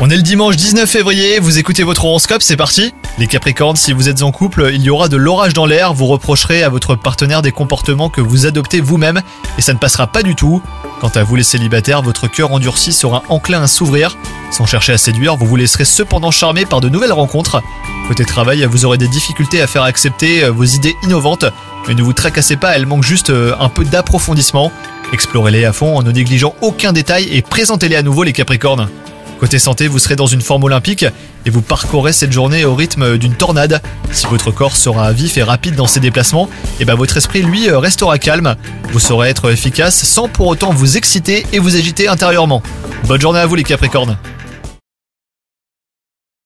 On est le dimanche 19 février, vous écoutez votre horoscope, c'est parti Les Capricornes, si vous êtes en couple, il y aura de l'orage dans l'air, vous reprocherez à votre partenaire des comportements que vous adoptez vous-même et ça ne passera pas du tout. Quant à vous les célibataires, votre cœur endurci sera enclin à s'ouvrir. Sans chercher à séduire, vous vous laisserez cependant charmer par de nouvelles rencontres. Côté travail, vous aurez des difficultés à faire accepter euh, vos idées innovantes, mais ne vous tracassez pas, elles manquent juste euh, un peu d'approfondissement. Explorez-les à fond en ne négligeant aucun détail et présentez-les à nouveau les Capricornes. Côté santé, vous serez dans une forme olympique et vous parcourez cette journée au rythme d'une tornade. Si votre corps sera vif et rapide dans ses déplacements, et ben votre esprit lui euh, restera calme. Vous saurez être efficace sans pour autant vous exciter et vous agiter intérieurement. Bonne journée à vous les Capricornes